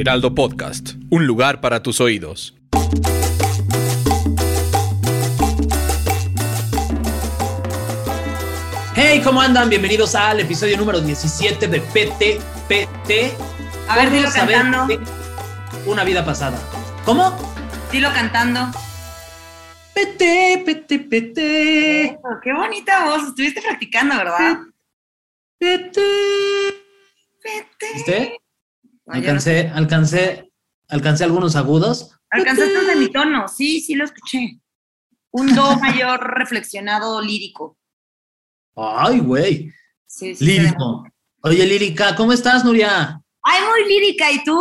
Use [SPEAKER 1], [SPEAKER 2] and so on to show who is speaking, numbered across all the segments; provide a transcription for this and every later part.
[SPEAKER 1] Heraldo Podcast, un lugar para tus oídos.
[SPEAKER 2] Hey, ¿cómo andan? Bienvenidos al episodio número 17 de PTPT.
[SPEAKER 3] A ver, dilo
[SPEAKER 2] ¿Cómo saber
[SPEAKER 3] cantando.
[SPEAKER 2] Una vida pasada. ¿Cómo?
[SPEAKER 3] Dilo cantando.
[SPEAKER 2] PT, PT, PT.
[SPEAKER 3] Eso, qué bonita voz. Estuviste practicando, ¿verdad?
[SPEAKER 2] PT.
[SPEAKER 3] Vete.
[SPEAKER 2] ¿Viste?
[SPEAKER 3] No, yo no sé.
[SPEAKER 2] Alcancé, alcancé, alcancé algunos agudos.
[SPEAKER 3] Alcanzaste un semitono. Sí, sí lo escuché. Un do mayor reflexionado lírico.
[SPEAKER 2] Ay, güey.
[SPEAKER 3] Sí, sí.
[SPEAKER 2] Lírico. Oye, lírica, ¿cómo estás, Nuria?
[SPEAKER 3] Ay, muy lírica. ¿Y tú?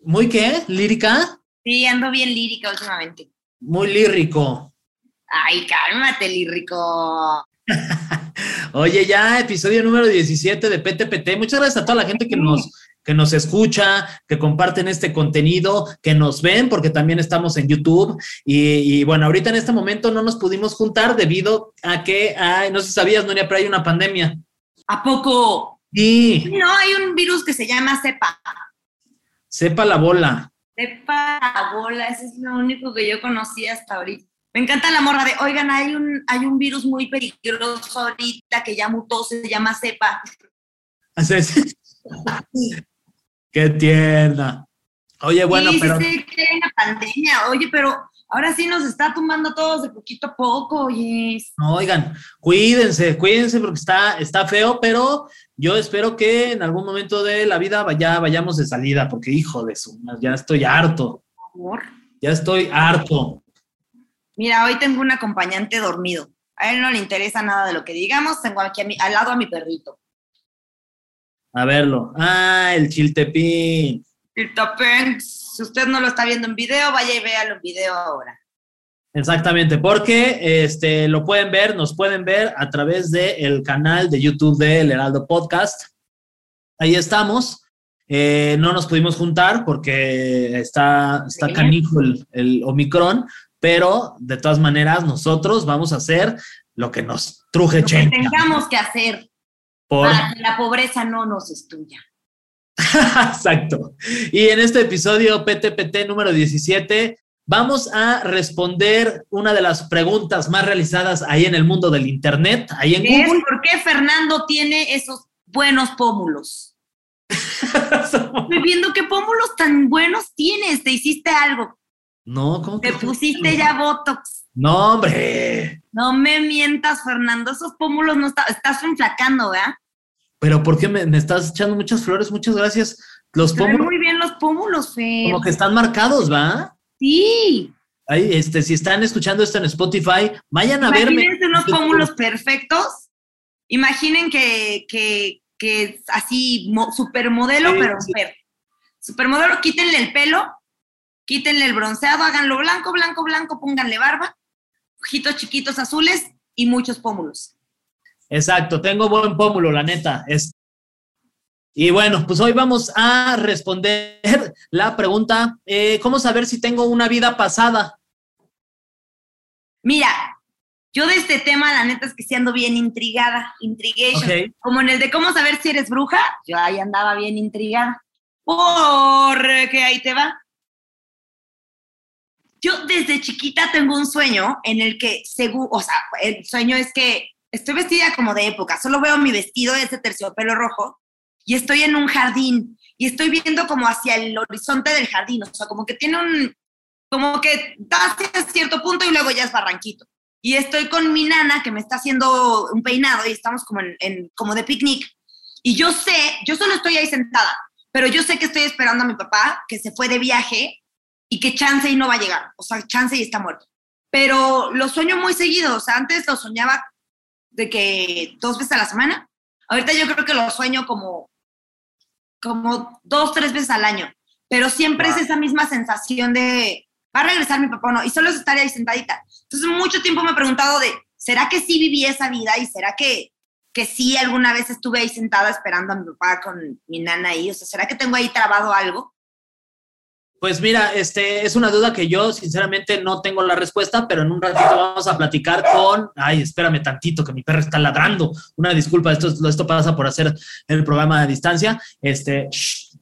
[SPEAKER 2] ¿Muy qué? ¿Lírica?
[SPEAKER 3] Sí, ando bien lírica últimamente.
[SPEAKER 2] Muy lírico.
[SPEAKER 3] Ay, cálmate, lírico.
[SPEAKER 2] Oye, ya episodio número 17 de PTPT. Muchas gracias a toda la gente que nos, que nos escucha, que comparten este contenido, que nos ven, porque también estamos en YouTube. Y, y bueno, ahorita en este momento no nos pudimos juntar debido a que, ay, no sé si sabías, Nuria, pero hay una pandemia.
[SPEAKER 3] ¿A poco?
[SPEAKER 2] Y
[SPEAKER 3] No, hay un virus que se llama cepa.
[SPEAKER 2] sepa la bola.
[SPEAKER 3] Cepa bola, ese es lo único que yo conocí hasta ahorita. Me encanta la morra de, oigan, hay un, hay un virus muy peligroso ahorita que ya mutó, se llama cepa.
[SPEAKER 2] Así es. Qué tierna. Oye, bueno,
[SPEAKER 3] sí,
[SPEAKER 2] pero
[SPEAKER 3] sí, sí, que hay una pandemia. Oye, pero ahora sí nos está tumbando a todos de poquito a poco, oye.
[SPEAKER 2] no, oigan, cuídense, cuídense porque está, está feo, pero yo espero que en algún momento de la vida vaya, vayamos de salida, porque hijo de su, ya estoy harto,
[SPEAKER 3] Por favor.
[SPEAKER 2] ya estoy harto.
[SPEAKER 3] Mira, hoy tengo un acompañante dormido. A él no le interesa nada de lo que digamos. Tengo aquí a mi- al lado a mi perrito.
[SPEAKER 2] A verlo. Ah, el chiltepín.
[SPEAKER 3] Tapenx. Si usted no lo está viendo en video, vaya y véalo en video ahora.
[SPEAKER 2] Exactamente, porque este, lo pueden ver, nos pueden ver a través del canal de YouTube de El Heraldo Podcast. Ahí estamos. Eh, no nos pudimos juntar porque está, está
[SPEAKER 3] Sí.
[SPEAKER 2] canijo el, el Omicron, pero de todas maneras nosotros vamos a hacer lo que nos truje
[SPEAKER 3] Lo que tengamos que hacer
[SPEAKER 2] por
[SPEAKER 3] para que la pobreza no nos destruya.
[SPEAKER 2] Exacto. Y en este episodio PTPT número 17 vamos a responder una de las preguntas más realizadas ahí en el mundo del Internet, ahí en
[SPEAKER 3] Es
[SPEAKER 2] Google.
[SPEAKER 3] por qué Fernando tiene esos buenos pómulos. Estoy viendo qué pómulos tan buenos tienes. Te hiciste algo.
[SPEAKER 2] no, ¿cómo que?
[SPEAKER 3] Te pusiste ya Botox.
[SPEAKER 2] No, hombre.
[SPEAKER 3] No me mientas, Fernando. Esos pómulos no está, estás enflacando, ¿verdad?
[SPEAKER 2] Pero ¿por qué me, me estás echando muchas flores? Muchas gracias. Los pómulos
[SPEAKER 3] muy bien los pómulos, Fer.
[SPEAKER 2] como que están marcados, ¿va?
[SPEAKER 3] Sí.
[SPEAKER 2] Ahí, este, si están escuchando esto en Spotify, vayan a verme.
[SPEAKER 3] Imagínense unos pómulos perfectos. Imaginen que, que, que es así, mo- supermodelo,
[SPEAKER 2] Sí,
[SPEAKER 3] pero
[SPEAKER 2] sí.
[SPEAKER 3] Fer. Supermodelo, quítenle el pelo, quítenle el bronceado, háganlo blanco, blanco, blanco, pónganle barba, ojitos chiquitos azules y muchos pómulos.
[SPEAKER 2] Exacto, tengo buen pómulo, la neta. Es... Y bueno, pues hoy vamos a responder la pregunta, eh, ¿cómo saber si tengo una vida pasada?
[SPEAKER 3] Mira, yo de este tema, la neta es que sí ando bien intrigada, intrigation.
[SPEAKER 2] Ok.
[SPEAKER 3] Como en el de cómo saber si eres bruja, yo ahí andaba bien intrigada. Porque ahí te va. Yo desde chiquita tengo un sueño en el que, según, o sea, el sueño es que estoy vestida como de época, solo veo mi vestido de ese terciopelo rojo y estoy en un jardín y estoy viendo como hacia el horizonte del jardín, o sea, como que tiene un, como que da hacia cierto punto y luego ya es barranquito. Y estoy con mi nana que me está haciendo un peinado y estamos como, en, en- como de picnic. Y yo sé, yo solo estoy ahí sentada, pero yo sé que estoy esperando a mi papá, que se fue de viaje y que chance y no va a llegar. O sea, chance y está muerto. Pero lo sueño muy seguido. O sea, antes lo soñaba de que dos veces a la semana. Ahorita yo creo que lo sueño como, como dos, tres veces al año, pero siempre es esa misma sensación de, va a regresar mi papá o no, y solo es estar ahí sentadita. Entonces, mucho tiempo me he preguntado de, ¿será que sí viví esa vida y será que, que sí alguna vez estuve ahí sentada esperando a mi papá con mi nana ahí? O sea, ¿será que tengo ahí trabado algo?
[SPEAKER 2] Pues mira, este es una duda que yo sinceramente no tengo la respuesta, pero en un ratito vamos a platicar con. Ay, espérame tantito, que mi perro está ladrando. Una disculpa, esto, esto pasa por hacer el programa a distancia. Este,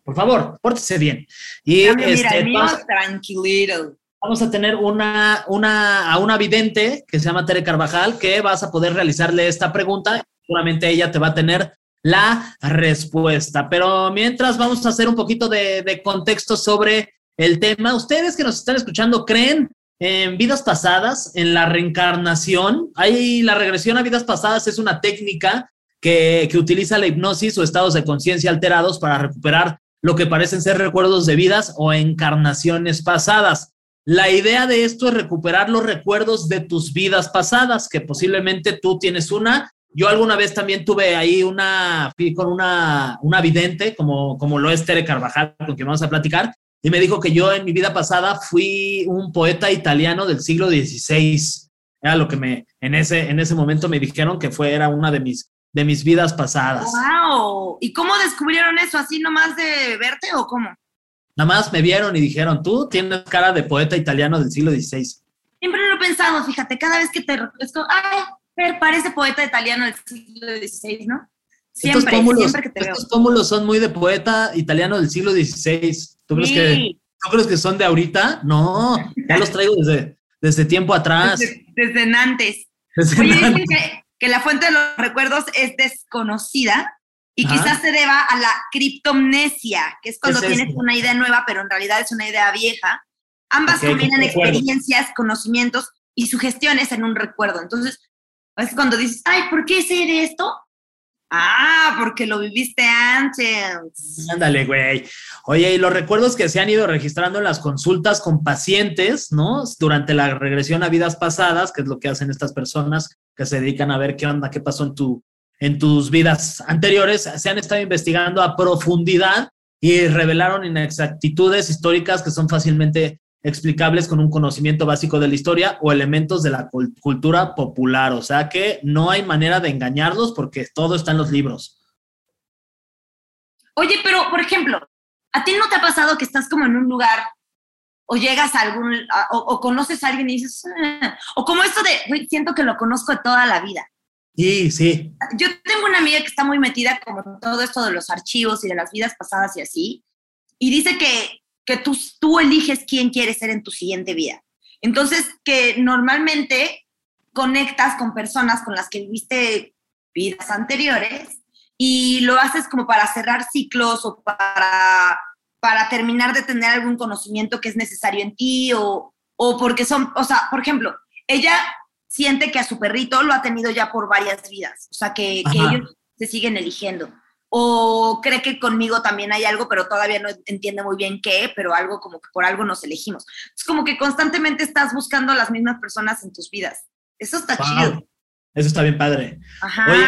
[SPEAKER 2] por favor, pórtese bien. Y
[SPEAKER 3] mira,
[SPEAKER 2] este,
[SPEAKER 3] mío, tranquilito.
[SPEAKER 2] Vamos a tener una, una, a una vidente que se llama Tere Carvajal, que vas a poder realizarle esta pregunta. Seguramente ella te va a tener la respuesta. Pero mientras vamos a hacer un poquito de, de contexto sobre el tema. Ustedes que nos están escuchando, ¿creen en vidas pasadas, en la reencarnación? Hay la regresión a vidas pasadas es una técnica que, que utiliza la hipnosis o estados de conciencia alterados para recuperar lo que parecen ser recuerdos de vidas o encarnaciones pasadas. La idea de esto es recuperar los recuerdos de tus vidas pasadas, que posiblemente tú tienes una. Yo alguna vez también tuve ahí una, con una, una vidente, como, como lo es Tere Carvajal, con quien vamos a platicar, y me dijo que yo en mi vida pasada fui un poeta italiano del siglo XVI. Era lo que me, en ese, en ese momento me dijeron que fue, era una de mis, de mis vidas pasadas.
[SPEAKER 3] ¡Wow! ¿Y cómo descubrieron eso? ¿Así nomás de verte o cómo?
[SPEAKER 2] Nada más me vieron y dijeron, tú tienes cara de poeta italiano del siglo XVI.
[SPEAKER 3] Siempre lo he pensado, fíjate, cada vez que te... Es como, ay, parece poeta italiano del siglo XVI, ¿no? Siempre,
[SPEAKER 2] estos pómulos,
[SPEAKER 3] siempre que te
[SPEAKER 2] estos pómulos son muy de poeta italiano del siglo XVI. ¿Tú, crees que, ¿Tú crees que son de ahorita? No, ya los traigo desde, desde tiempo atrás.
[SPEAKER 3] Desde, desde antes. Desde Oye, dicen que, que, la fuente de los recuerdos es desconocida y Ajá. quizás se deba a la criptomnesia, que es cuando es tienes eso? una idea nueva, pero en realidad es una idea vieja. Ambas okay, combinan experiencias, conocimientos y sugestiones en un recuerdo. Entonces, es cuando dices, ay, ¿por qué sé de esto? Ah, porque lo viviste antes.
[SPEAKER 2] Ándale, güey. Oye, y los recuerdos que se han ido registrando en las consultas con pacientes, ¿no? Durante la regresión a vidas pasadas, que es lo que hacen estas personas que se dedican a ver qué onda, qué pasó en, tu, en tus vidas anteriores, se han estado investigando a profundidad y revelaron inexactitudes históricas que son fácilmente explicables con un conocimiento básico de la historia o elementos de la cultura popular. O sea que no hay manera de engañarlos porque todo está en los libros.
[SPEAKER 3] Oye, pero por ejemplo, ¿a ti no te ha pasado que estás como en un lugar o llegas a algún, a, o, o, conoces a alguien y dices, ah", o como esto de, siento que lo conozco de toda la vida?
[SPEAKER 2] Sí, sí.
[SPEAKER 3] Yo tengo una amiga que está muy metida como en todo esto de los archivos y de las vidas pasadas y así, y dice que que tú, tú eliges quién quieres ser en tu siguiente vida. Entonces, que normalmente conectas con personas con las que viviste vidas anteriores y lo haces como para cerrar ciclos o para, para terminar de tener algún conocimiento que es necesario en ti o, o porque son, o sea, por ejemplo, ella siente que a su perrito lo ha tenido ya por varias vidas, o sea, que, que ellos se siguen eligiendo o cree que conmigo también hay algo, pero todavía no entiende muy bien qué, pero algo como que por algo nos elegimos. Es como que constantemente estás buscando a las mismas personas en tus vidas. Eso está wow. chido.
[SPEAKER 2] Eso está bien padre.
[SPEAKER 3] Ajá.
[SPEAKER 2] Oye,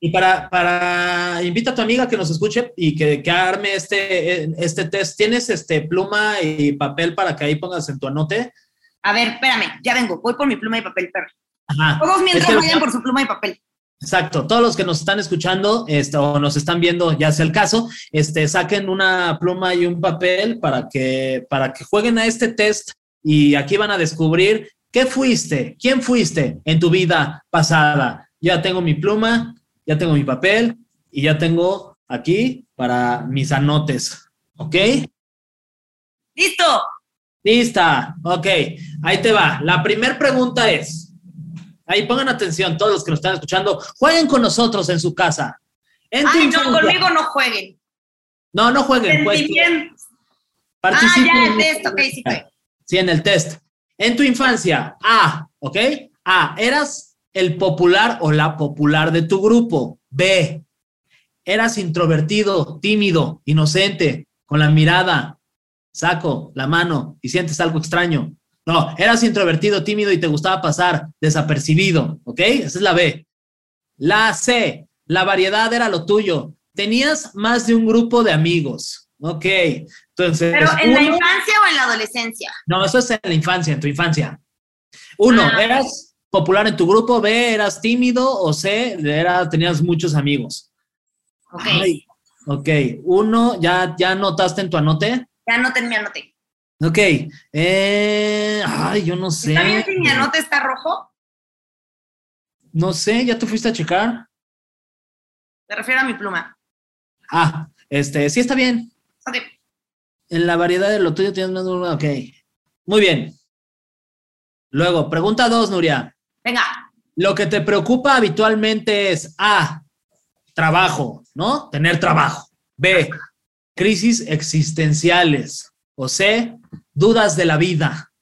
[SPEAKER 2] y para, para, invita a tu amiga que nos escuche y que, que arme este, este test. ¿Tienes este pluma y papel para que ahí pongas en tu anote?
[SPEAKER 3] A ver, espérame, ya vengo, voy por mi pluma y papel, perro. Ajá. Todos mientras este, vayan por su pluma y papel.
[SPEAKER 2] Exacto, todos los que nos están escuchando este, o nos están viendo, ya sea el caso, este, saquen una pluma y un papel para que, para que jueguen a este test y aquí van a descubrir qué fuiste, quién fuiste en tu vida pasada. Ya tengo mi pluma, ya tengo mi papel y ya tengo aquí para mis anotes, ¿ok?
[SPEAKER 3] Listo.
[SPEAKER 2] Lista, ok, ahí te va. La primera pregunta es, Ahí pongan atención, todos los que nos están escuchando, jueguen con nosotros en su casa. En
[SPEAKER 3] Ay, no, conmigo no jueguen.
[SPEAKER 2] No, no jueguen.
[SPEAKER 3] Pues, bien. Ah, ya, el test, ok, sí fue.
[SPEAKER 2] Sí, en el test. En tu infancia, A, ¿ok? A, eras el popular o la popular de tu grupo. B, eras introvertido, tímido, inocente, con la mirada, saco la mano y sientes algo extraño. No, eras introvertido, tímido y te gustaba pasar desapercibido, ¿ok? Esa es la B. La C, la variedad era lo tuyo. Tenías más de un grupo de amigos. Ok. Entonces.
[SPEAKER 3] ¿Pero en la infancia o en la adolescencia?
[SPEAKER 2] No, eso es en la infancia, en tu infancia. Uno,
[SPEAKER 3] Ah.
[SPEAKER 2] eras popular en tu grupo. B, eras tímido. O C, era, tenías muchos amigos.
[SPEAKER 3] Ok.
[SPEAKER 2] Ay, ok. Uno, ¿ya, ¿ya anotaste en tu anote?
[SPEAKER 3] Ya no me anoté.
[SPEAKER 2] Ok. Eh, ay, yo no sé.
[SPEAKER 3] ¿Está bien si mi anote está rojo?
[SPEAKER 2] No sé, ¿ya te fuiste a checar?
[SPEAKER 3] Me refiero a mi pluma.
[SPEAKER 2] Ah, este, sí está bien.
[SPEAKER 3] Ok.
[SPEAKER 2] En la variedad de lo tuyo tienes más. Ok. Muy bien. Luego, pregunta dos, Nuria.
[SPEAKER 3] Venga.
[SPEAKER 2] Lo que te preocupa habitualmente es A, trabajo, ¿no? Tener trabajo. B, crisis existenciales. O C, dudas de la vida.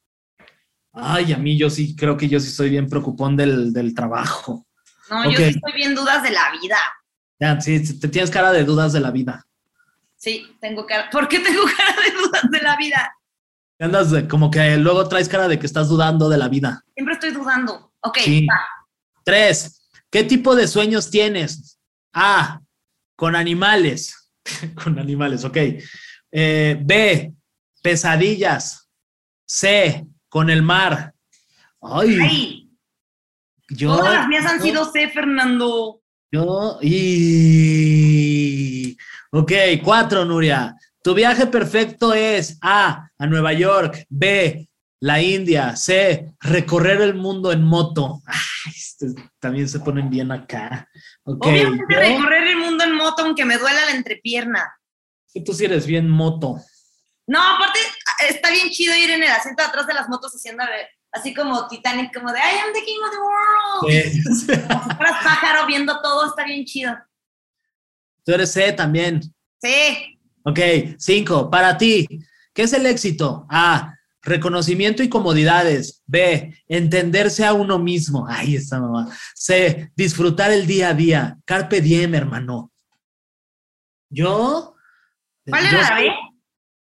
[SPEAKER 2] Ay, a mí yo sí creo que yo sí soy bien preocupón del, del trabajo.
[SPEAKER 3] No, yo sí estoy bien dudas de la vida.
[SPEAKER 2] Ya, sí, te tienes cara de dudas de la vida.
[SPEAKER 3] Sí, tengo cara. ¿Por qué tengo cara de dudas de la vida?
[SPEAKER 2] Andas de- como que luego traes cara de que estás dudando de la vida.
[SPEAKER 3] Siempre estoy dudando. Ok,
[SPEAKER 2] Sí.
[SPEAKER 3] va.
[SPEAKER 2] Tres, ¿qué tipo de sueños tienes? A, con animales. con animales, ok. Eh, B, pesadillas. C, con el mar. Ay,
[SPEAKER 3] Ay,
[SPEAKER 2] yo.
[SPEAKER 3] todas las mías han
[SPEAKER 2] yo-
[SPEAKER 3] sido C, Fernando.
[SPEAKER 2] Yo. Y. Ok, cuatro, Nuria. Tu viaje perfecto es A, a Nueva York. B, la India. C, recorrer el mundo en moto. Ay, también se ponen bien acá. Ok.
[SPEAKER 3] Obviamente
[SPEAKER 2] yo-
[SPEAKER 3] recorrer el mundo en moto aunque me duela la entrepierna.
[SPEAKER 2] Tú sí eres bien moto.
[SPEAKER 3] No, aparte está bien chido ir en el asiento de atrás de las motos haciendo a ver, así como Titanic, como de I am the king of the world.
[SPEAKER 2] Sí.
[SPEAKER 3] Como pájaro viendo todo, está bien chido.
[SPEAKER 2] Tú eres C también.
[SPEAKER 3] Sí,
[SPEAKER 2] Ok, cinco. Para ti, ¿qué es el éxito? A, reconocimiento y comodidades. B, entenderse a uno mismo. Ahí está, mamá. C, disfrutar el día a día. Carpe diem, hermano. Yo.
[SPEAKER 3] ¿cuál era la B?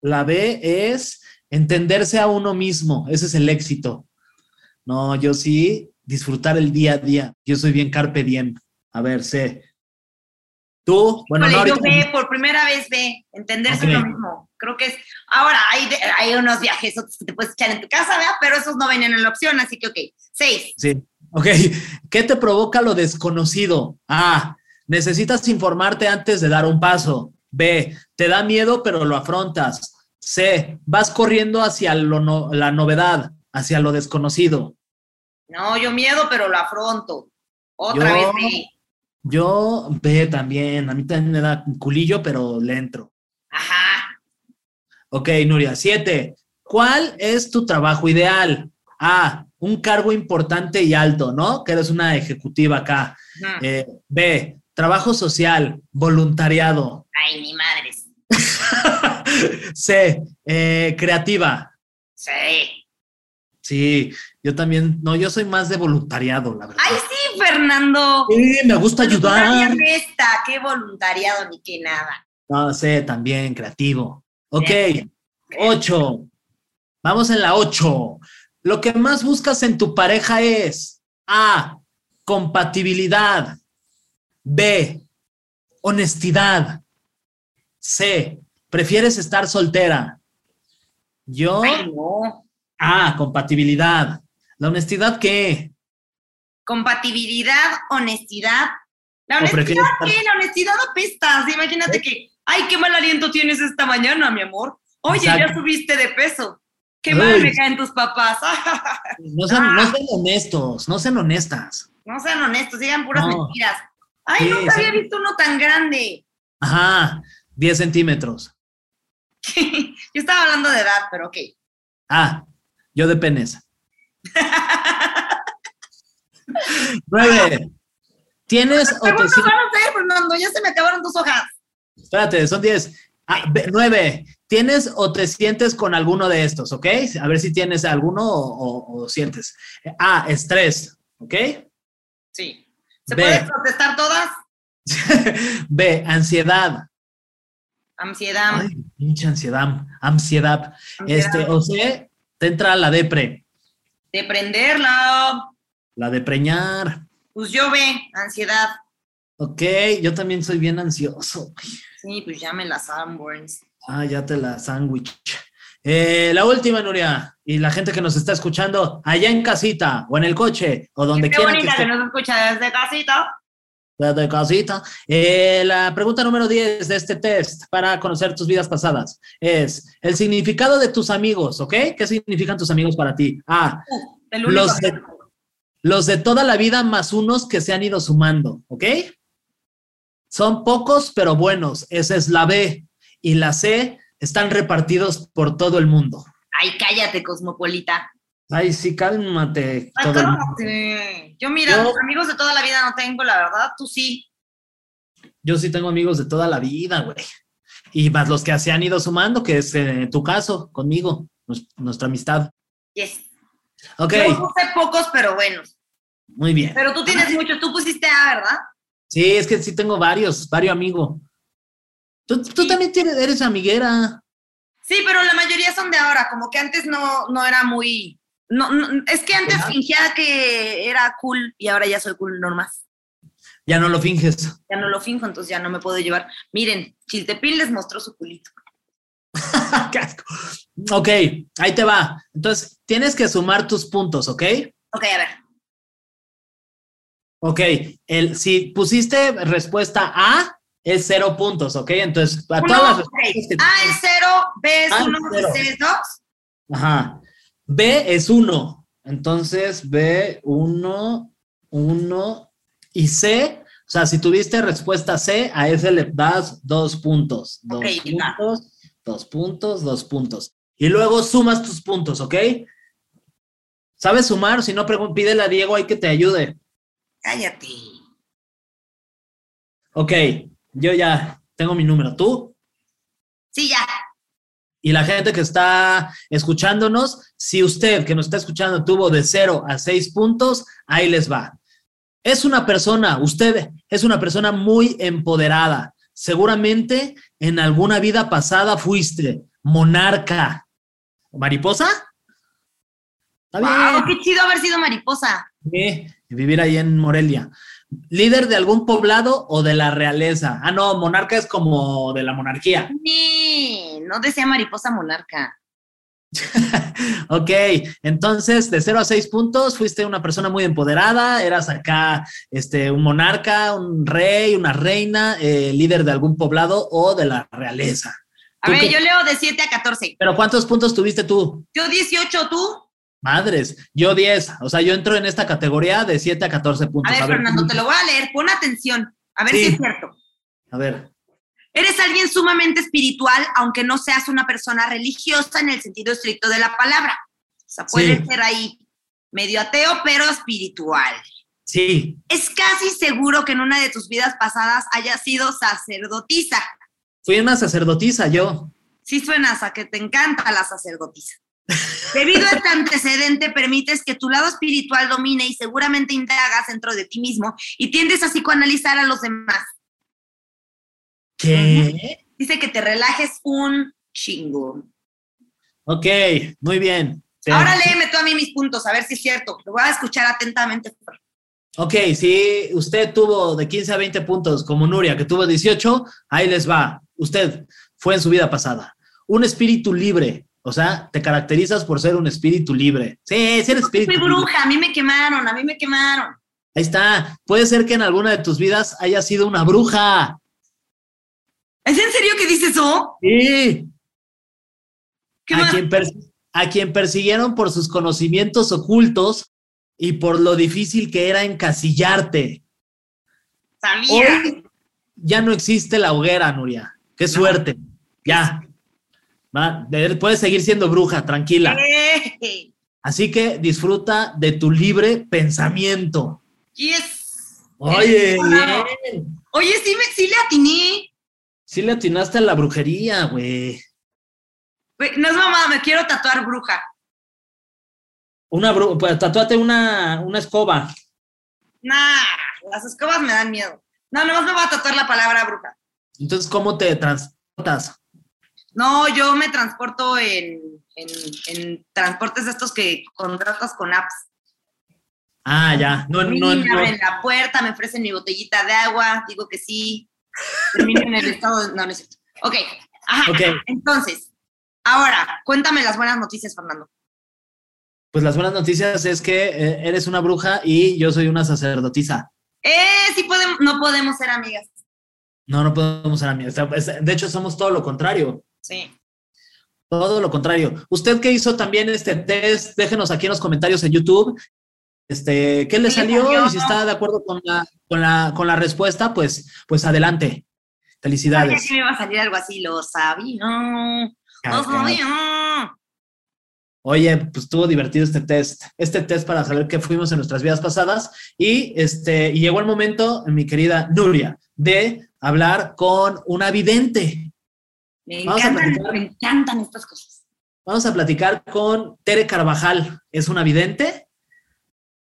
[SPEAKER 2] La B es entenderse a uno mismo. Ese es el éxito. No, yo sí, disfrutar el día a día. Yo soy bien carpe diem. A ver, C. Tú, bueno, no,
[SPEAKER 3] Híjole, yo B, por primera vez B, entenderse
[SPEAKER 2] Ok.
[SPEAKER 3] lo mismo. Creo que es. Ahora, hay, de- hay unos viajes otros que te puedes echar en tu casa, ¿verdad? Pero esos no venían en la opción, así que ok. Seis.
[SPEAKER 2] Sí. Ok. ¿Qué te provoca lo desconocido? A. Necesitas informarte antes de dar un paso. B. Te da miedo, pero lo afrontas. C. Vas corriendo hacia lo no- la novedad, hacia lo desconocido.
[SPEAKER 3] No, yo miedo, pero lo afronto. Otra
[SPEAKER 2] Yo-
[SPEAKER 3] vez B.
[SPEAKER 2] Yo, B también. A mí también me da culillo, pero le entro.
[SPEAKER 3] Ajá.
[SPEAKER 2] Ok, Nuria. Siete. ¿Cuál es tu trabajo ideal? A. Un cargo importante y alto, ¿no? Que eres una ejecutiva acá. Eh, B. Trabajo social, voluntariado.
[SPEAKER 3] Ay, mi madre.
[SPEAKER 2] C. eh, creativa.
[SPEAKER 3] Sí.
[SPEAKER 2] Sí, yo también. No, yo soy más de voluntariado, la verdad.
[SPEAKER 3] Ay, sí, Fernando.
[SPEAKER 2] Sí, me gusta ayudar.
[SPEAKER 3] Esta, qué voluntariado ni qué nada.
[SPEAKER 2] No sé, también creativo. Ok, ocho. Vamos en la ocho. Lo que más buscas en tu pareja es A. Compatibilidad. B. Honestidad. C. Prefieres estar soltera. Yo.
[SPEAKER 3] Ay, no.
[SPEAKER 2] Ah, compatibilidad. ¿La honestidad qué?
[SPEAKER 3] Compatibilidad, honestidad. ¿La
[SPEAKER 2] ¿O
[SPEAKER 3] honestidad
[SPEAKER 2] estar-
[SPEAKER 3] qué? La honestidad apesta. Sí, imagínate que, ay, qué mal aliento tienes esta mañana, mi amor. Oye, ya subiste de peso. Qué mal me caen tus papás.
[SPEAKER 2] No sean, no sean honestos, no sean honestas.
[SPEAKER 3] no sean honestos, digan puras
[SPEAKER 2] No.
[SPEAKER 3] mentiras. Ay, nunca había visto uno tan grande.
[SPEAKER 2] Ajá, 10 centímetros.
[SPEAKER 3] Yo estaba hablando de edad, pero ok.
[SPEAKER 2] Ah, yo de penes. Nueve. ¿Tienes o te
[SPEAKER 3] ¿Cuántos
[SPEAKER 2] sientes-
[SPEAKER 3] van a hacer, Fernando? Ya se me acabaron dos hojas.
[SPEAKER 2] Espérate, son 10. Ah, nueve. ¿Tienes o te sientes con alguno de estos, ok? A ver si tienes alguno o, o- o sientes. A, estrés, ¿ok?
[SPEAKER 3] Sí. ¿Se
[SPEAKER 2] Ve.
[SPEAKER 3] pueden contestar todas?
[SPEAKER 2] B, ansiedad.
[SPEAKER 3] Ansiedad.
[SPEAKER 2] Ay, pinche ansiedad, ansiedad. Este, o sea, te entra la depre,
[SPEAKER 3] De prenderla.
[SPEAKER 2] la de preñar.
[SPEAKER 3] Pues yo ve, ansiedad.
[SPEAKER 2] Ok, yo también soy bien ansioso.
[SPEAKER 3] Sí, pues llame las Sanborns.
[SPEAKER 2] Ah, ya te la sándwich. Eh, la última, Nuria, y la gente que nos está escuchando allá en casita o en el coche o donde
[SPEAKER 3] Qué
[SPEAKER 2] quiera que
[SPEAKER 3] bonita que nos escucha desde casita.
[SPEAKER 2] Desde casita. Eh, la pregunta número 10 de este test para conocer tus vidas pasadas es el significado de tus amigos, ¿ok? ¿Qué significan tus amigos para ti? A,
[SPEAKER 3] Uh, el único
[SPEAKER 2] los de, los de toda la vida más unos que se han ido sumando, ¿ok? Son pocos pero buenos, esa es la B. Y la C están repartidos por todo el mundo.
[SPEAKER 3] Ay, cállate, cosmopolita.
[SPEAKER 2] Ay, sí, cálmate.
[SPEAKER 3] Ay,
[SPEAKER 2] todo el mundo.
[SPEAKER 3] cálmate. Yo, mira,
[SPEAKER 2] Yo-
[SPEAKER 3] amigos de toda la vida no tengo, la verdad. Tú sí.
[SPEAKER 2] Yo sí tengo amigos de toda la vida, güey. Y más los que se han ido sumando, que es eh, tu caso, conmigo, nues- nuestra amistad.
[SPEAKER 3] Yes.
[SPEAKER 2] Ok,
[SPEAKER 3] Yo puse pocos, pero buenos.
[SPEAKER 2] muy bien.
[SPEAKER 3] Pero tú tienes muchos. Tú pusiste A, ¿verdad?
[SPEAKER 2] Sí, es que sí tengo varios, varios amigos. Tú, tú
[SPEAKER 3] Sí.
[SPEAKER 2] también tienes, eres amiguera.
[SPEAKER 3] Sí, pero la mayoría son de ahora. Como que antes no, no era muy... No, no, es que antes fingía que era cool y ahora ya soy cool normal.
[SPEAKER 2] Ya no lo finges.
[SPEAKER 3] Ya no lo finjo, entonces ya no me puedo llevar. Miren, Chiltepín les mostró su culito.
[SPEAKER 2] Qué asco. ok, ahí te va. Entonces, tienes que sumar tus puntos, ¿ok?
[SPEAKER 3] Ok, a ver.
[SPEAKER 2] Ok, el, si pusiste respuesta A, es cero puntos, ¿ok? Entonces, a
[SPEAKER 3] Uno,
[SPEAKER 2] todas las
[SPEAKER 3] ok.
[SPEAKER 2] respuestas que
[SPEAKER 3] A es cero, B es
[SPEAKER 2] A
[SPEAKER 3] uno,
[SPEAKER 2] cero.
[SPEAKER 3] C es dos.
[SPEAKER 2] Ajá. B es 1. Entonces, B, 1, 1 y C. O sea, si tuviste respuesta C, a ese le das dos puntos. Dos
[SPEAKER 3] va.
[SPEAKER 2] puntos, dos puntos, dos puntos. Y luego sumas tus puntos, ¿ok? ¿Sabes sumar? Si no, pídele a Diego ahí que te ayude.
[SPEAKER 3] Cállate.
[SPEAKER 2] Ok, yo ya tengo mi número. ¿Tú?
[SPEAKER 3] Sí, ya.
[SPEAKER 2] Y la gente que está escuchándonos, si usted que nos está escuchando tuvo de 0 a 6 puntos, ahí les va. Es una persona, usted es una persona muy empoderada. Seguramente en alguna vida pasada fuiste monarca. ¿Mariposa? Está
[SPEAKER 3] Wow,
[SPEAKER 2] bien.
[SPEAKER 3] qué chido haber sido mariposa.
[SPEAKER 2] Sí, vivir ahí en Morelia. ¿Líder de algún poblado o de la realeza? Ah, no, monarca es como de la monarquía.
[SPEAKER 3] Sí, no decía mariposa monarca.
[SPEAKER 2] Ok, entonces de 0 a 6 puntos fuiste una persona muy empoderada, eras acá este, un monarca, un rey, una reina, eh, líder de algún poblado o de la realeza.
[SPEAKER 3] A
[SPEAKER 2] ¿Tú
[SPEAKER 3] ver,
[SPEAKER 2] qué-
[SPEAKER 3] yo leo de 7 a 14.
[SPEAKER 2] Pero ¿cuántos puntos tuviste tú?
[SPEAKER 3] Yo 18, tú.
[SPEAKER 2] Madres, yo 10, o sea, yo entro en esta categoría de 7 a 14
[SPEAKER 3] A
[SPEAKER 2] puntos.
[SPEAKER 3] ver, Fernando, te lo voy a leer. Pon atención. A ver
[SPEAKER 2] Sí.
[SPEAKER 3] si es cierto.
[SPEAKER 2] A ver,
[SPEAKER 3] Eres alguien sumamente espiritual, aunque no seas una persona religiosa en el sentido estricto de la palabra. O sea, puedes
[SPEAKER 2] Sí.
[SPEAKER 3] ser ahí medio ateo, pero espiritual.
[SPEAKER 2] sí,
[SPEAKER 3] Es casi seguro que en una de tus vidas pasadas hayas sido sacerdotisa.
[SPEAKER 2] fui una sacerdotisa yo.
[SPEAKER 3] Sí suenas a que te encanta la sacerdotisa. Debido a este antecedente, permites que tu lado espiritual domine y seguramente indagas dentro de ti mismo y tiendes a psicoanalizar a los demás.
[SPEAKER 2] ¿Qué?
[SPEAKER 3] Dice que te relajes un chingo.
[SPEAKER 2] Ok, muy bien. Te-
[SPEAKER 3] Ahora léeme tú a mí mis puntos, a ver si es cierto. Lo voy a escuchar atentamente.
[SPEAKER 2] Ok, si usted tuvo de 15 a 20 puntos, como Nuria, que tuvo 18, ahí les va. Usted fue en su vida pasada. Un espíritu libre. O sea, te caracterizas por ser un espíritu libre. Sí, eres espíritu
[SPEAKER 3] Fui
[SPEAKER 2] libre.
[SPEAKER 3] bruja, a mí me quemaron, a mí me quemaron.
[SPEAKER 2] Ahí está. Puede ser que en alguna de tus vidas haya sido una bruja.
[SPEAKER 3] ¿Es en serio que dices eso?
[SPEAKER 2] Sí.
[SPEAKER 3] ¿Qué
[SPEAKER 2] A quien, a quien persiguieron por sus conocimientos ocultos y por lo difícil que era encasillarte.
[SPEAKER 3] Sabía.
[SPEAKER 2] Hoy ya no existe la hoguera, Nuria. Qué suerte. Ya. Va, de- Puedes seguir siendo bruja, tranquila.
[SPEAKER 3] Eh,
[SPEAKER 2] Así que disfruta de tu libre pensamiento.
[SPEAKER 3] yes.
[SPEAKER 2] Oye, bien.
[SPEAKER 3] Oye, sí, me, sí le atiné.
[SPEAKER 2] Sí le atinaste a la brujería, güey.
[SPEAKER 3] No es mamá, me quiero tatuar bruja.
[SPEAKER 2] Una bru pues tatúate una, una escoba.
[SPEAKER 3] Nah, las escobas me dan miedo. No, nomás me voy a tatuar la palabra bruja.
[SPEAKER 2] Entonces, ¿cómo te transportas?
[SPEAKER 3] No, yo me transporto en, en, en transportes estos que contratas con apps.
[SPEAKER 2] Ah, ya. No, no,
[SPEAKER 3] me abren la puerta, me ofrecen mi botellita de agua, digo que sí. Termino en el estado de... No, no es cierto. Ok, ajá.
[SPEAKER 2] Ok.
[SPEAKER 3] Entonces, ahora, cuéntame las buenas noticias, Fernando.
[SPEAKER 2] Pues las buenas noticias es que eh, eres una bruja y yo soy una sacerdotisa.
[SPEAKER 3] Eh, sí podemos, no podemos ser amigas.
[SPEAKER 2] No, no podemos ser amigos. De hecho, somos todo lo contrario.
[SPEAKER 3] Sí.
[SPEAKER 2] Todo lo contrario. Usted que hizo también este test, déjenos aquí en los comentarios en YouTube. Este, ¿qué le
[SPEAKER 3] ¿Qué
[SPEAKER 2] salió?
[SPEAKER 3] salió?
[SPEAKER 2] Y si está de acuerdo con la, con la, con la respuesta, pues, pues adelante.
[SPEAKER 3] Sabía
[SPEAKER 2] Felicidades.
[SPEAKER 3] que me iba a salir algo así, lo sabía. Lo sabía.
[SPEAKER 2] Oye, pues estuvo divertido este test, este test para saber qué fuimos en nuestras vidas pasadas y este y llegó el momento, mi querida Nuria, de hablar con una vidente.
[SPEAKER 3] Me
[SPEAKER 2] Vamos a
[SPEAKER 3] encantan,
[SPEAKER 2] platicar.
[SPEAKER 3] me encantan estas cosas.
[SPEAKER 2] Vamos a platicar con Tere Carvajal, es una vidente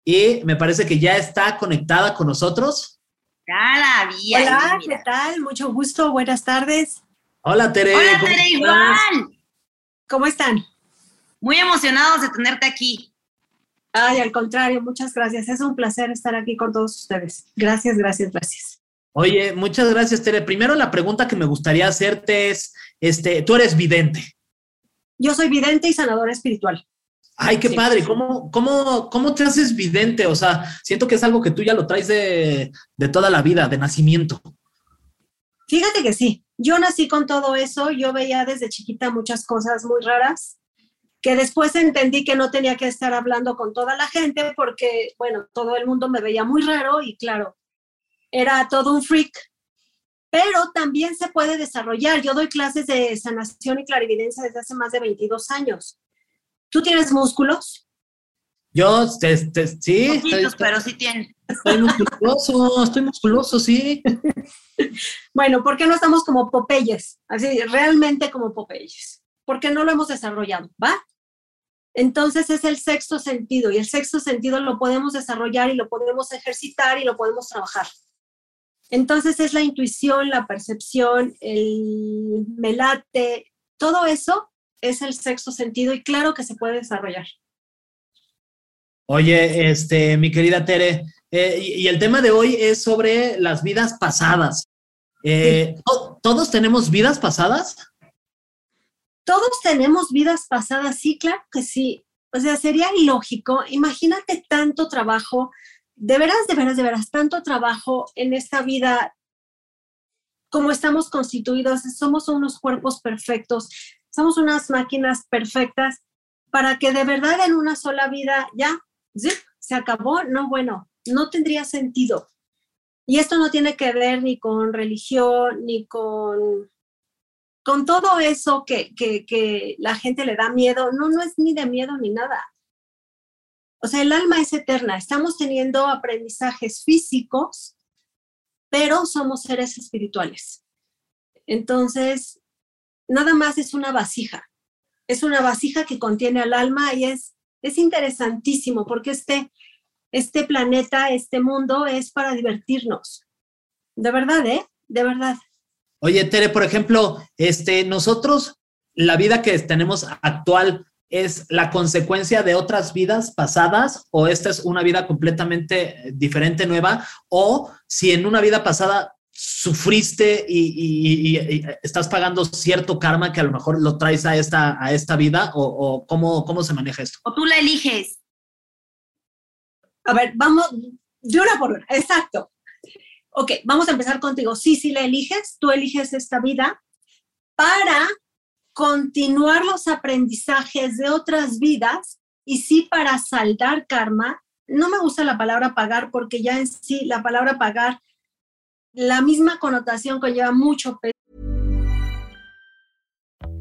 [SPEAKER 2] y me parece que ya está conectada con nosotros.
[SPEAKER 3] Ya la vi ahí,
[SPEAKER 4] Hola,
[SPEAKER 3] mira.
[SPEAKER 4] ¿qué tal? Mucho gusto, buenas tardes.
[SPEAKER 2] Hola Tere.
[SPEAKER 3] Hola,
[SPEAKER 2] ¿cómo
[SPEAKER 3] Tere,
[SPEAKER 2] estás?
[SPEAKER 3] igual.
[SPEAKER 4] ¿Cómo están?
[SPEAKER 3] Muy emocionados de tenerte aquí.
[SPEAKER 4] Ay, al contrario, muchas gracias. Es un placer estar aquí con todos ustedes. Gracias, gracias, gracias.
[SPEAKER 2] Oye, muchas gracias Tere. Primero la pregunta que me gustaría hacerte es, este, tú eres vidente.
[SPEAKER 4] Yo soy vidente y sanadora espiritual.
[SPEAKER 2] Ay, qué
[SPEAKER 4] Sí.
[SPEAKER 2] padre. ¿Cómo, cómo, ¿Cómo te haces vidente? O sea, siento que es algo que tú ya lo traes de, de toda la vida, de nacimiento.
[SPEAKER 4] Fíjate que sí, yo nací con todo eso, yo veía desde chiquita muchas cosas muy raras, que después entendí que no tenía que estar hablando con toda la gente porque, bueno, todo el mundo me veía muy raro y claro, era todo un freak, pero también se puede desarrollar. Yo doy clases de sanación y clarividencia desde hace más de 22 años. ¿Tú tienes músculos?
[SPEAKER 2] Yo, este, sí, estoy,
[SPEAKER 3] pero sí tienen.
[SPEAKER 2] estoy musculoso, estoy musculoso, sí.
[SPEAKER 4] Bueno, ¿por qué no estamos como Popeyes? Así, realmente como Popeyes. Porque no lo hemos desarrollado, ¿va? Entonces es el sexto sentido y el sexto sentido lo podemos desarrollar y lo podemos ejercitar y lo podemos trabajar. Entonces es la intuición, la percepción, el melate, todo eso es el sexto sentido y claro que se puede desarrollar.
[SPEAKER 2] Oye, este, mi querida Tere, eh, y, y el tema de hoy es sobre las vidas pasadas. Eh, ¿to- ¿Todos tenemos vidas pasadas?
[SPEAKER 4] Todos tenemos vidas pasadas, sí, claro que sí. O sea, sería ilógico. Imagínate tanto trabajo, de veras, de veras, de veras, tanto trabajo en esta vida, como estamos constituidos, somos unos cuerpos perfectos, somos unas máquinas perfectas, para que de verdad en una sola vida ya, se acabó, no, bueno, no tendría sentido. Y esto no tiene que ver ni con religión, ni con con todo eso que, que, que la gente le da miedo, no, no es ni de miedo ni nada. O sea, el alma es eterna. Estamos teniendo aprendizajes físicos, pero somos seres espirituales. Entonces, nada más es una vasija. Es una vasija que contiene al alma y es, es interesantísimo porque este, este planeta, este mundo es para divertirnos. De verdad, ¿eh? De verdad.
[SPEAKER 2] Oye, Tere, por ejemplo, este, nosotros, la vida que tenemos actual es la consecuencia de otras vidas pasadas o esta es una vida completamente eh, diferente, nueva, o si en una vida pasada sufriste y, y estás pagando cierto karma que a lo mejor lo traes a esta, a esta vida o, o cómo, cómo se maneja esto.
[SPEAKER 3] O tú la eliges.
[SPEAKER 4] A ver, vamos de una por una, exacto. Ok, vamos a empezar contigo. Sí, sí, la eliges, tú eliges esta vida para continuar los aprendizajes de otras vidas y sí para saldar karma. No me gusta la palabra pagar porque ya en sí la palabra pagar, la misma connotación conlleva mucho peso.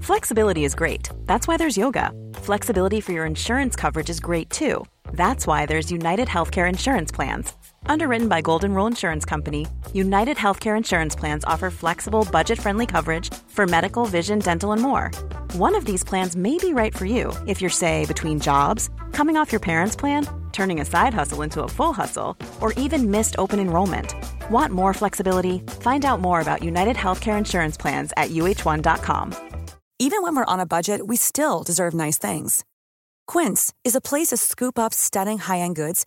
[SPEAKER 5] Flexibility is great. That's why there's yoga. Flexibility for your insurance coverage is great too. That's why there's United Healthcare Insurance Plans. Underwritten by Golden Rule Insurance Company, United Healthcare Insurance Plans offer flexible, budget friendly coverage for medical, vision, dental, and more. One of these plans may be right for you if you're, say, between jobs, coming off your parents' plan, turning a side hustle into a full hustle, or even missed open enrollment. Want more flexibility? Find out more about United Healthcare Insurance Plans at uh1.com. Even when we're on a budget, we still deserve nice things. Quince is a place to scoop up stunning high end goods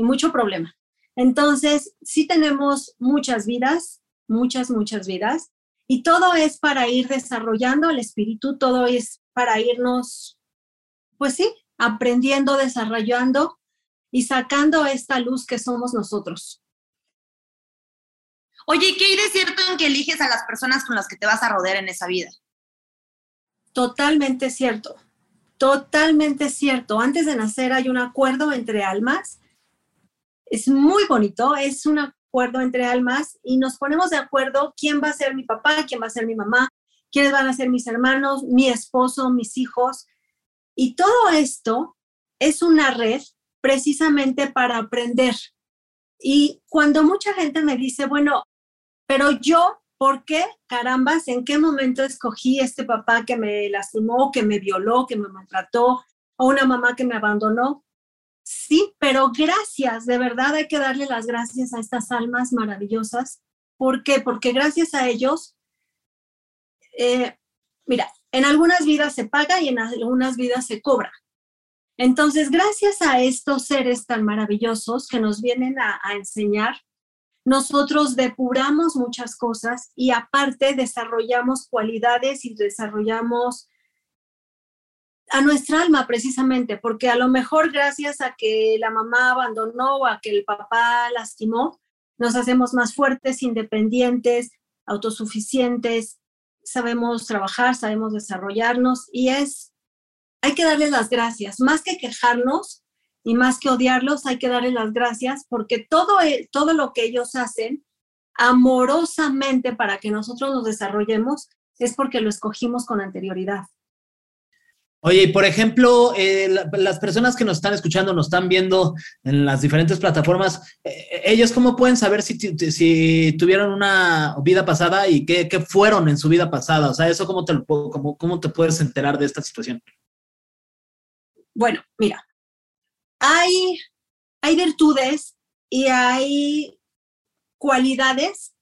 [SPEAKER 4] Y mucho problema. Entonces, sí tenemos muchas vidas, muchas, muchas vidas, y todo es para ir desarrollando el espíritu, todo es para irnos, pues sí, aprendiendo, desarrollando y sacando esta luz que somos nosotros.
[SPEAKER 3] Oye, ¿qué hay de cierto en que eliges a las personas con las que te vas a rodear en esa vida?
[SPEAKER 4] Totalmente cierto, totalmente cierto. Antes de nacer hay un acuerdo entre almas. Es muy bonito, es un acuerdo entre almas y nos ponemos de acuerdo quién va a ser mi papá, quién va a ser mi mamá, quiénes van a ser mis hermanos, mi esposo, mis hijos. Y todo esto es una red precisamente para aprender. Y cuando mucha gente me dice, bueno, pero yo, ¿por qué? Carambas, ¿en qué momento escogí este papá que me lastimó, que me violó, que me maltrató, o una mamá que me abandonó? Sí, pero gracias, de verdad hay que darle las gracias a estas almas maravillosas. ¿Por qué? Porque gracias a ellos, eh, mira, en algunas vidas se paga y en algunas vidas se cobra. Entonces, gracias a estos seres tan maravillosos que nos vienen a, a enseñar, nosotros depuramos muchas cosas y aparte desarrollamos cualidades y desarrollamos a nuestra alma precisamente, porque a lo mejor gracias a que la mamá abandonó o a que el papá lastimó, nos hacemos más fuertes, independientes, autosuficientes, sabemos trabajar, sabemos desarrollarnos y es, hay que darles las gracias, más que quejarnos y más que odiarlos, hay que darles las gracias porque todo, e, todo lo que ellos hacen amorosamente para que nosotros nos desarrollemos es porque lo escogimos con anterioridad.
[SPEAKER 2] Oye, y por ejemplo, eh, las personas que nos están escuchando, nos están viendo en las diferentes plataformas, eh, ellos cómo pueden saber si, tuvieron una vida pasada y qué, fueron en su vida pasada? O sea, eso cómo te, cómo, cómo te puedes enterar de esta situación.
[SPEAKER 4] Bueno, mira, hay virtudes y hay cualidades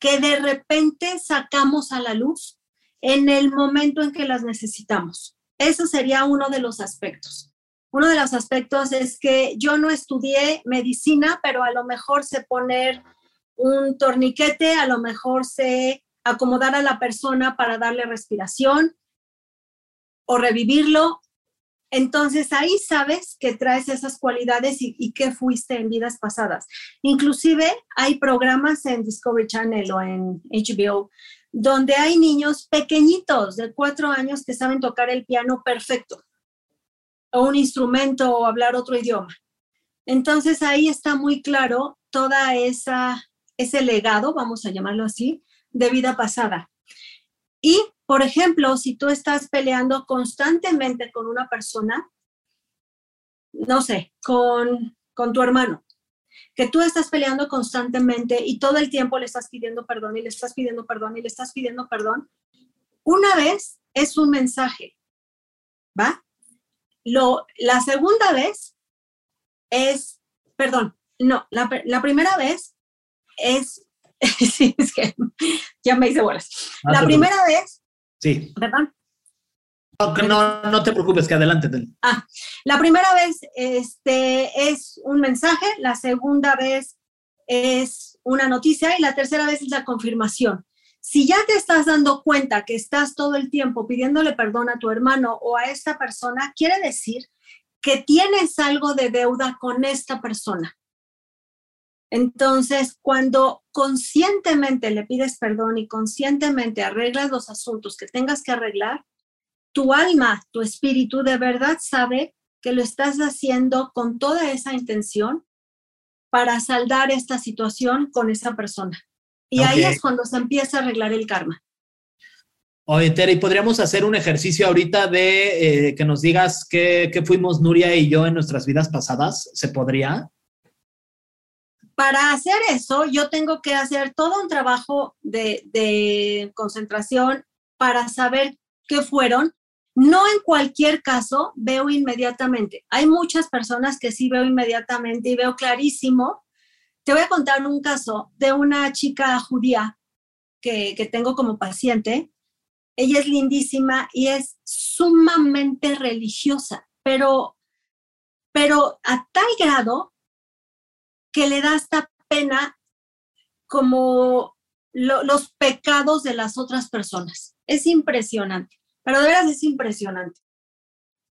[SPEAKER 4] que de repente sacamos a la luz en el momento en que las necesitamos. Eso sería uno de los aspectos. Uno de los aspectos es que yo no estudié medicina, pero a lo mejor sé poner un torniquete, a lo mejor sé acomodar a la persona para darle respiración o revivirlo. Entonces ahí sabes que traes esas cualidades y, y que fuiste en vidas pasadas. Inclusive hay programas en Discovery Channel o en HBO donde hay niños pequeñitos de cuatro años que saben tocar el piano perfecto, o un instrumento, o hablar otro idioma. Entonces ahí está muy claro toda esa ese legado, vamos a llamarlo así, de vida pasada. Y, por ejemplo, si tú estás peleando constantemente con una persona, no sé, con, con tu hermano, que tú estás peleando constantemente y todo el tiempo le estás pidiendo perdón y le estás pidiendo perdón y le estás pidiendo perdón, una vez es un mensaje, ¿va? Lo, la segunda vez es, perdón, no, la, la primera vez es, sí, es que ya me hice bolas.
[SPEAKER 2] Ah,
[SPEAKER 4] la primera vez,
[SPEAKER 2] Sí.
[SPEAKER 4] perdón,
[SPEAKER 2] No, no, te preocupes, que adelante.
[SPEAKER 4] Ah, la primera vez este, es un mensaje, la segunda vez es una noticia y la tercera vez es la confirmación. Si ya te estás dando cuenta que estás todo el tiempo pidiéndole perdón a tu hermano o a esta persona, quiere decir que tienes algo de deuda con esta persona. Entonces, cuando conscientemente le pides perdón y conscientemente arreglas los asuntos que tengas que arreglar, tu alma, tu espíritu de verdad sabe que lo estás haciendo con toda esa intención para saldar esta situación con esa persona. Y ahí es cuando se empieza a arreglar el karma.
[SPEAKER 2] Oye, Tere, ¿podríamos hacer un ejercicio ahorita de eh, que nos digas qué, qué fuimos Nuria y yo en nuestras vidas pasadas? ¿Se podría?
[SPEAKER 4] para hacer eso, yo tengo que hacer todo un trabajo de, de concentración para saber qué fueron. No en cualquier caso veo inmediatamente. Hay muchas personas que sí veo inmediatamente y veo clarísimo. Te voy a contar un caso de una chica judía que, que tengo como paciente. Ella es lindísima y es sumamente religiosa, pero, pero a tal grado que le da esta pena como los pecados de las otras personas. Es impresionante, pero de veras es impresionante.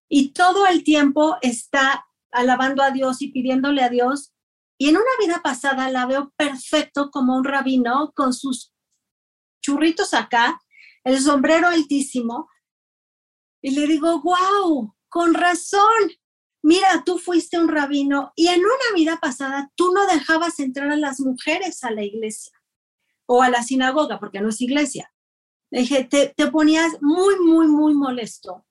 [SPEAKER 4] Y todo el tiempo está alabando a Dios y pidiéndole a Dios. Y en una vida pasada la veo perfecto como un rabino con sus churritos acá, el sombrero altísimo. Y le digo, wow, con razón, mira, tú fuiste un rabino y en una vida pasada tú no dejabas entrar a las mujeres a la iglesia o a la sinagoga, porque no es iglesia. Dije, te, ponías muy, muy, muy molesto.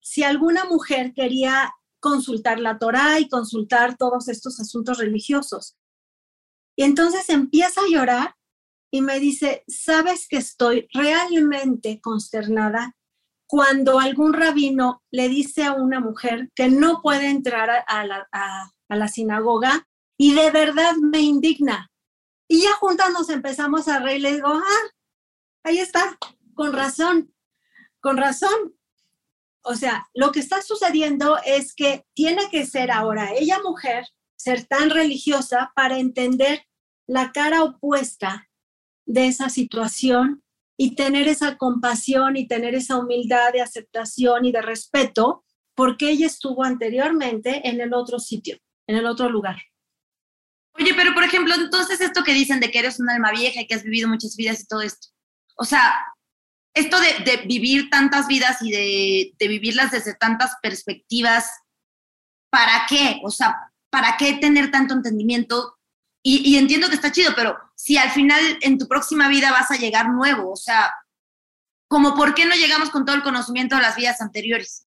[SPEAKER 4] Si alguna mujer quería consultar la Torah y consultar todos estos asuntos religiosos. Y entonces empieza a llorar y me dice, sabes que estoy realmente consternada cuando algún rabino le dice a una mujer que no puede entrar a, la, sinagoga y de verdad me indigna. Y ya juntas nos empezamos a reír, le digo, ah, ahí está, con razón, con razón. O sea, lo que está sucediendo es que tiene que ser ahora ella mujer, ser tan religiosa para entender la cara opuesta de esa situación y tener esa compasión y tener esa humildad de aceptación y de respeto, porque ella estuvo anteriormente en el otro sitio, en el otro lugar.
[SPEAKER 3] Oye, pero por ejemplo, entonces esto que dicen de que eres un alma vieja y que has vivido muchas vidas y todo esto, o sea, esto de, vivir tantas vidas y de, de vivirlas desde tantas perspectivas, ¿para qué? O sea, ¿para qué tener tanto entendimiento y, entiendo que está chido, pero si al final en tu próxima vida vas a llegar nuevo, o sea, como por qué no llegamos con todo el conocimiento de las vidas anteriores.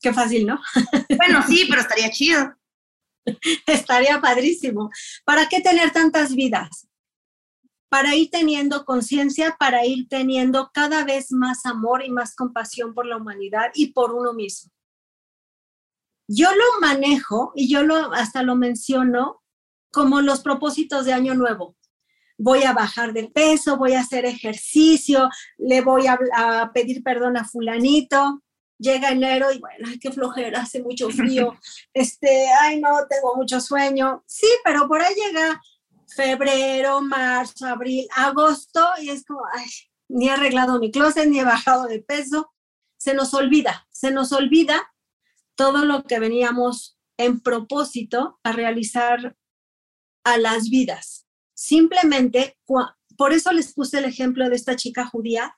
[SPEAKER 4] Qué fácil, ¿no?
[SPEAKER 3] Bueno, sí, pero estaría chido.
[SPEAKER 4] Estaría padrísimo. ¿Para qué tener tantas vidas? Para ir teniendo conciencia, para ir teniendo cada vez más amor y más compasión por la humanidad y por uno mismo. Yo lo manejo y yo lo hasta lo menciono como los propósitos de año nuevo. Voy a bajar de peso, voy a hacer ejercicio, le voy a, pedir perdón a fulanito. Llega enero y bueno, ay, qué flojera, hace mucho frío. Este, ay, no, tengo mucho sueño. Sí, pero por ahí llega febrero, marzo, abril, agosto y es como, ay, ni he arreglado mi closet, ni he bajado de peso. Se nos olvida, se nos olvida todo lo que veníamos en propósito a realizar a las vidas. Simplemente, por eso les puse el ejemplo de esta chica judía,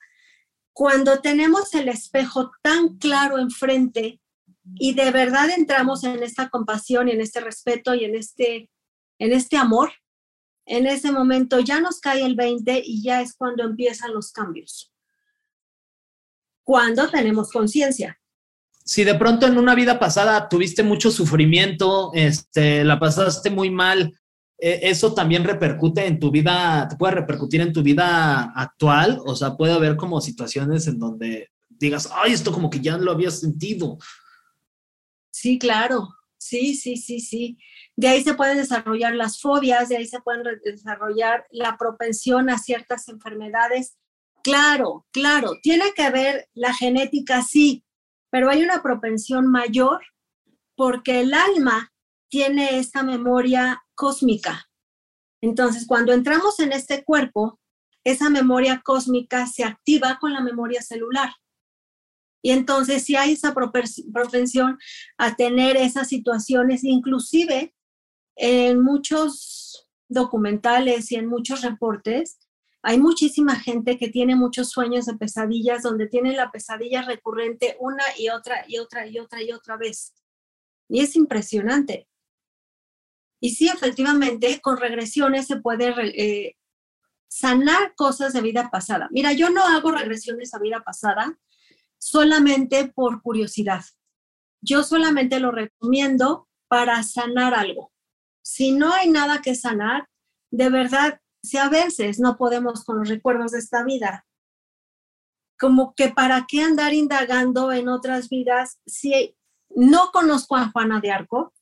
[SPEAKER 4] cuando tenemos el espejo tan claro enfrente y de verdad entramos en esta compasión y en este respeto y en este, en este amor, en ese momento ya nos cae el 20 y ya es cuando empiezan los cambios. Cuando tenemos conciencia.
[SPEAKER 2] Si de pronto en una vida pasada tuviste mucho sufrimiento, este, la pasaste muy mal, e, eso también repercute en tu vida, te puede repercutir en tu vida actual, o sea, puede haber como situaciones en donde digas, ay, esto como que ya lo había sentido.
[SPEAKER 4] Sí, claro, sí, sí, sí, sí. De ahí se pueden desarrollar las fobias, de ahí se pueden desarrollar la propensión a ciertas enfermedades. Claro, claro, tiene que ver la genética, sí, pero hay una propensión mayor porque el alma tiene esta memoria cósmica. Entonces, cuando entramos en este cuerpo, esa memoria cósmica se activa con la memoria celular. Y entonces, si hay esa propensión a tener esas situaciones, inclusive en muchos documentales y en muchos reportes, hay muchísima gente que tiene muchos sueños de pesadillas donde tiene la pesadilla recurrente una y otra y otra y otra y otra vez. Y es impresionante. Y sí, efectivamente, con regresiones se puede eh, sanar cosas de vida pasada. Mira, yo no hago regresiones a vida pasada solamente por curiosidad. Yo solamente lo recomiendo para sanar algo. Si no hay nada que sanar, de verdad, si a veces no podemos con los recuerdos de esta vida, como que para qué andar indagando en otras vidas si no conozco a Juana de Arco,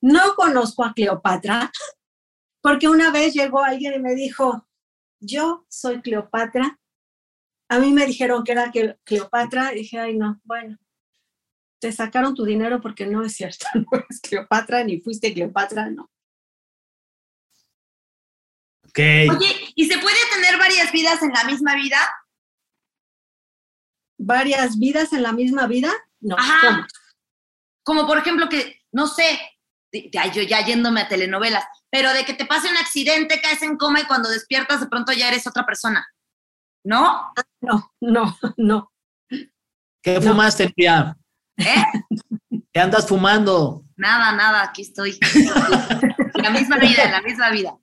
[SPEAKER 4] no conozco a Cleopatra, porque una vez llegó alguien y me dijo, yo soy Cleopatra. A mí me dijeron que era Cleopatra, y dije, ay no, bueno, te sacaron tu dinero porque no es cierto, no eres Cleopatra ni fuiste Cleopatra, no.
[SPEAKER 2] Okay.
[SPEAKER 3] Oye, ¿y se puede tener varias vidas en la misma vida?
[SPEAKER 4] ¿Varias vidas en la misma vida? No.
[SPEAKER 3] Ajá. Como por ejemplo que, no sé, ya, yo ya yéndome a telenovelas, pero de que te pase un accidente, caes en coma y cuando despiertas de pronto ya eres otra persona. ¿No?
[SPEAKER 4] No, no, no.
[SPEAKER 2] ¿Qué fumaste, tía?
[SPEAKER 3] ¿Eh?
[SPEAKER 2] ¿Qué andas fumando?
[SPEAKER 3] Nada, nada, aquí estoy. la misma vida, la misma vida.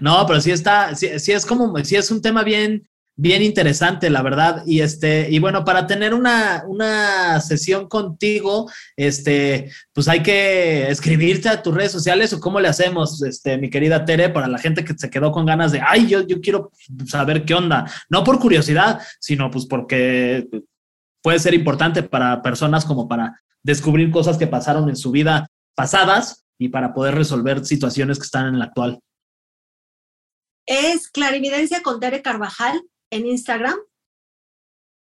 [SPEAKER 2] No, pero sí está, sí, sí, es como, sí es un tema bien, bien interesante, la verdad. Y este, y bueno, para tener una, una sesión contigo, este, pues hay que escribirte a tus redes sociales o cómo le hacemos, este, mi querida Tere, para la gente que se quedó con ganas de, ay, yo, yo quiero saber qué onda. No por curiosidad, sino pues porque puede ser importante para personas como para descubrir cosas que pasaron en su vida pasadas y para poder resolver situaciones que están en la actual.
[SPEAKER 4] Es Clarividencia con Tere Carvajal en Instagram,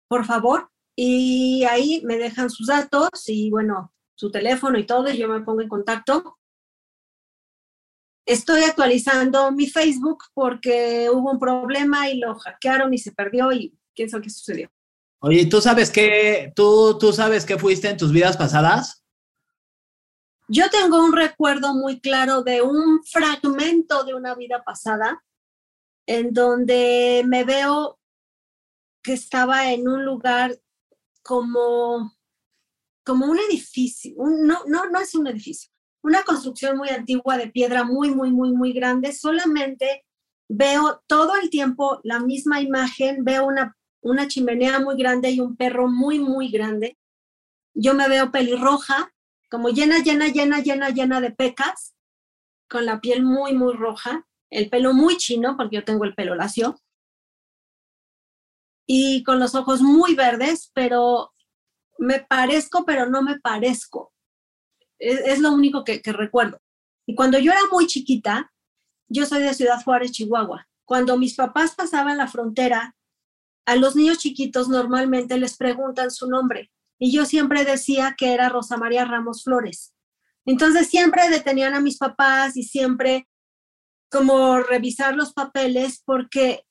[SPEAKER 4] por favor, y ahí me dejan sus datos y bueno, su teléfono y todo, y yo me pongo en contacto. Estoy actualizando mi Facebook porque hubo un problema y lo hackearon y se perdió y quién sabe qué sucedió.
[SPEAKER 2] Oye, ¿tú sabes qué, tú, tú sabes fuiste en tus vidas pasadas?
[SPEAKER 4] Yo tengo un recuerdo muy claro de un fragmento de una vida pasada en donde me veo que estaba en un lugar como, como un edificio, no, no, no es un edificio, una construcción muy antigua de piedra muy, muy, muy, muy grande. Solamente veo todo el tiempo la misma imagen, veo una, una chimenea muy grande y un perro muy, muy grande. Yo me veo pelirroja, como llena, llena, llena, llena, llena de pecas, con la piel muy, muy roja, el pelo muy chino, porque yo tengo el pelo lacio, y con los ojos muy verdes, pero me parezco, pero no me parezco. Es, es lo único que, que recuerdo. Y cuando yo era muy chiquita, yo soy de Ciudad Juárez, Chihuahua. Cuando mis papás pasaban la frontera, a los niños chiquitos normalmente les preguntan su nombre y yo siempre decía que era Rosa María Ramos Flores. Entonces siempre detenían a mis papás y siempre como revisar los papeles porque,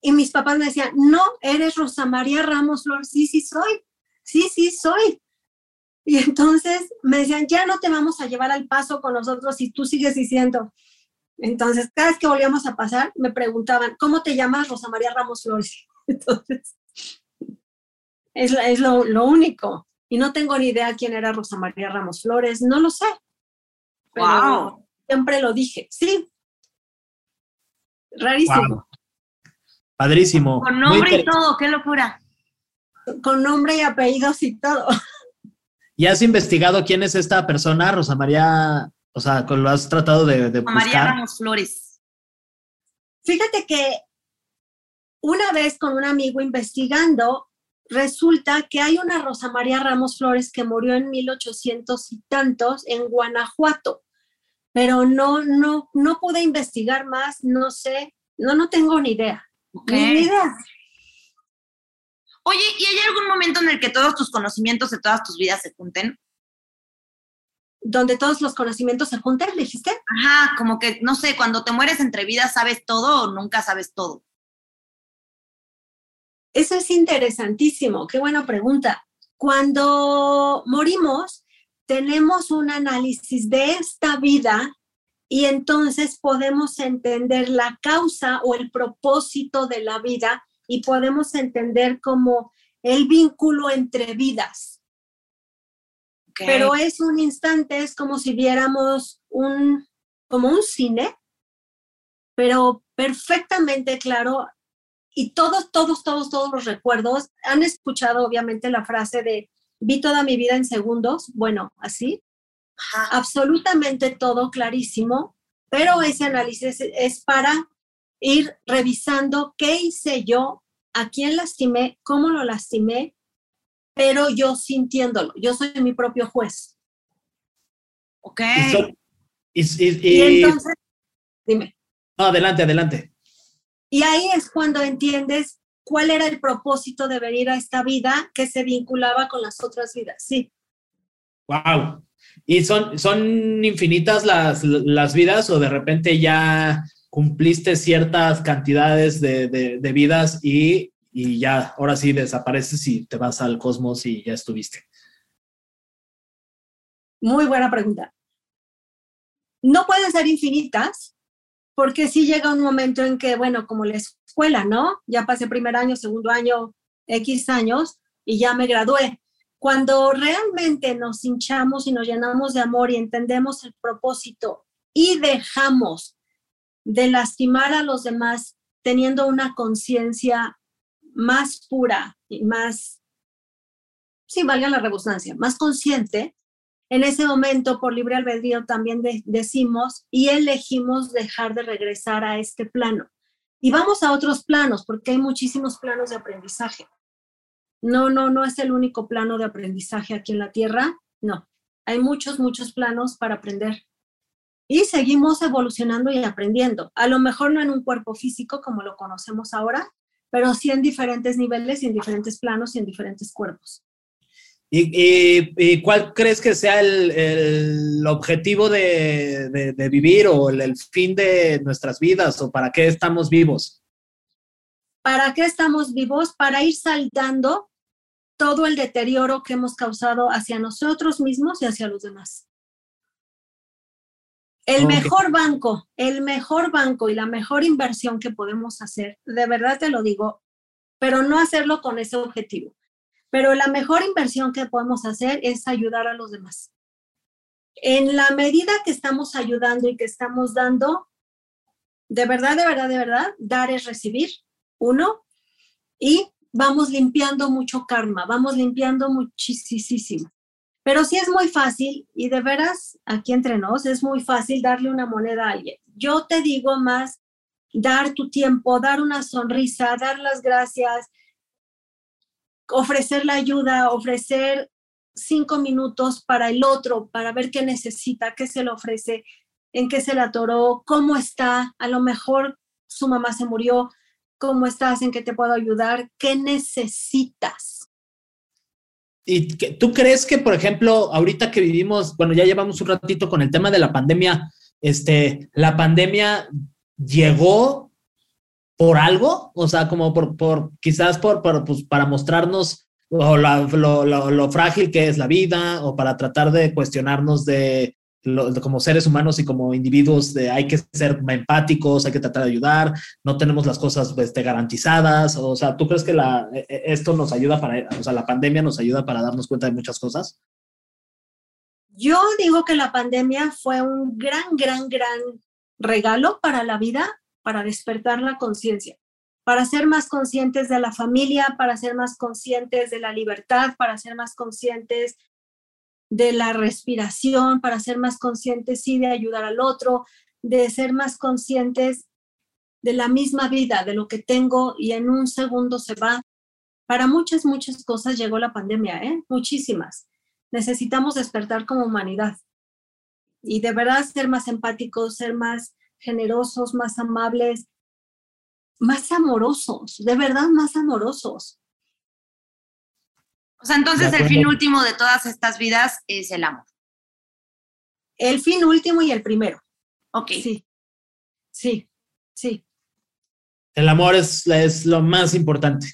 [SPEAKER 4] y mis papás me decían, no, eres Rosa María Ramos Flores, sí, sí soy, sí, sí soy. Y entonces me decían, ya no te vamos a llevar al paso con nosotros si tú sigues diciendo. Entonces, cada vez que volvíamos a pasar, me preguntaban, ¿cómo te llamas Rosa María Ramos Flores? Entonces, es, es lo, lo, único. Y no tengo ni idea quién era Rosa María Ramos Flores, no lo sé. Pero
[SPEAKER 3] Wow.
[SPEAKER 4] siempre lo dije, sí. Rarísimo.
[SPEAKER 2] Wow. Padrísimo.
[SPEAKER 3] Con nombre y todo, qué locura.
[SPEAKER 4] Con nombre y apellidos y todo.
[SPEAKER 2] ¿Y has investigado quién es esta persona, Rosa María? O sea, ¿lo has tratado de, de
[SPEAKER 3] María
[SPEAKER 2] buscar?
[SPEAKER 3] Ramos Flores.
[SPEAKER 4] Fíjate que una vez con un amigo investigando, resulta que hay una Rosa María Ramos Flores que murió en 1800 y tantos en Guanajuato, pero no, no, no pude investigar más, no sé, no, no tengo ni idea.
[SPEAKER 3] Ok.
[SPEAKER 4] Ni idea.
[SPEAKER 3] Oye, ¿y hay algún momento en el que todos tus conocimientos de todas tus vidas se junten?
[SPEAKER 4] Donde todos los conocimientos se juntan, dijiste.
[SPEAKER 3] Ajá, como que, no sé, cuando te mueres entre vidas, ¿sabes todo o nunca sabes todo?
[SPEAKER 4] Eso es interesantísimo, qué buena pregunta. Cuando morimos, tenemos un análisis de esta vida y entonces podemos entender la causa o el propósito de la vida y podemos entender como el vínculo entre vidas. Pero es un instante, es como si viéramos un, como un cine, pero perfectamente claro y todos, todos, todos, todos los recuerdos, han escuchado obviamente la frase de vi toda mi vida en segundos, bueno, así,
[SPEAKER 3] Ajá.
[SPEAKER 4] absolutamente todo clarísimo, Pero ese análisis es para ir revisando qué hice yo, a quién lastimé, cómo lo lastimé, pero yo sintiéndolo. Yo soy mi propio juez.
[SPEAKER 3] Ok.
[SPEAKER 2] Y, y- y-
[SPEAKER 4] Y entonces, dime.
[SPEAKER 2] no, adelante, adelante.
[SPEAKER 4] Y ahí es cuando entiendes cuál era el propósito de venir a esta vida que se vinculaba con las otras vidas. Sí,
[SPEAKER 2] Wow. ¿Y son, son infinitas las, las vidas o de repente ya cumpliste ciertas cantidades de, de- de vidas y, y ya, ahora sí desapareces y te vas al cosmos y ya estuviste?
[SPEAKER 4] muy buena pregunta. No pueden ser infinitas porque sí llega un momento en que, bueno, como la escuela, ¿no? Ya pasé primer año, segundo año, X años y ya me gradué. Cuando realmente nos hinchamos y nos llenamos de amor y entendemos el propósito y dejamos de lastimar a los demás teniendo una conciencia más pura y más, sí, valga la redundancia, más consciente, en ese momento por libre albedrío también de- decimos y elegimos dejar de regresar a este plano. Y vamos a otros planos, porque hay muchísimos planos de aprendizaje. No, no, no es el único plano de aprendizaje aquí en la Tierra, no. Hay muchos, muchos planos para aprender. Y seguimos evolucionando y aprendiendo. A lo mejor no en un cuerpo físico como lo conocemos ahora, pero sí en diferentes niveles y en diferentes planos y en diferentes cuerpos.
[SPEAKER 2] ¿Y, y- y cuál crees que sea el, el objetivo de, de- de vivir o el, el fin de nuestras vidas o para qué estamos vivos?
[SPEAKER 4] ¿Para qué estamos vivos? Para ir saldando todo el deterioro que hemos causado hacia nosotros mismos y hacia los demás. El mejor banco, el mejor banco y la mejor inversión que podemos hacer, de verdad te lo digo, pero no hacerlo con ese objetivo. Pero la mejor inversión que podemos hacer es ayudar a los demás. En la medida que estamos ayudando y que estamos dando, de verdad, de verdad, de verdad, dar es recibir, uno, y vamos limpiando mucho karma, vamos limpiando muchísimo. Pero sí es muy fácil, y de veras, aquí entre nos, es muy fácil darle una moneda a alguien. Yo te digo más, dar tu tiempo, dar una sonrisa, dar las gracias, ofrecer la ayuda, ofrecer cinco minutos para el otro, para ver qué necesita, qué se le ofrece, en qué se le atoró, cómo está, a lo mejor su mamá se murió, cómo estás, en qué te puedo ayudar, qué necesitas.
[SPEAKER 2] ¿Y tú crees que, por ejemplo, ahorita que vivimos, bueno, ya llevamos un ratito con el tema de la pandemia, este, la pandemia llegó por algo, o sea, como por, por quizás por, por, pues, para mostrarnos la- lo- lo- lo frágil que es la vida o para tratar de cuestionarnos de, como seres humanos y como individuos de hay que ser empáticos, hay que tratar de ayudar, no tenemos las cosas este, garantizadas, o sea, ¿tú crees que e- e- esto nos ayuda para, o sea, la pandemia nos ayuda para darnos cuenta de muchas cosas?
[SPEAKER 4] Yo digo que la pandemia fue un gran, gran, gran regalo para la vida, para despertar la conciencia, para ser más conscientes de la familia, para ser más conscientes de la libertad, para ser más conscientes de la respiración, para ser más conscientes, sí, de ayudar al otro, de ser más conscientes de la misma vida, de lo que tengo y en un segundo se va. Para muchas, muchas cosas llegó la pandemia, ¿eh? Muchísimas necesitamos despertar como humanidad y de verdad ser más empáticos, ser más generosos, más amables, más amorosos, de verdad más amorosos.
[SPEAKER 3] O sea, entonces el fin último de todas estas vidas es el amor.
[SPEAKER 4] El fin último y el primero.
[SPEAKER 3] Ok.
[SPEAKER 4] Sí, sí, sí.
[SPEAKER 2] El amor es, es lo más importante.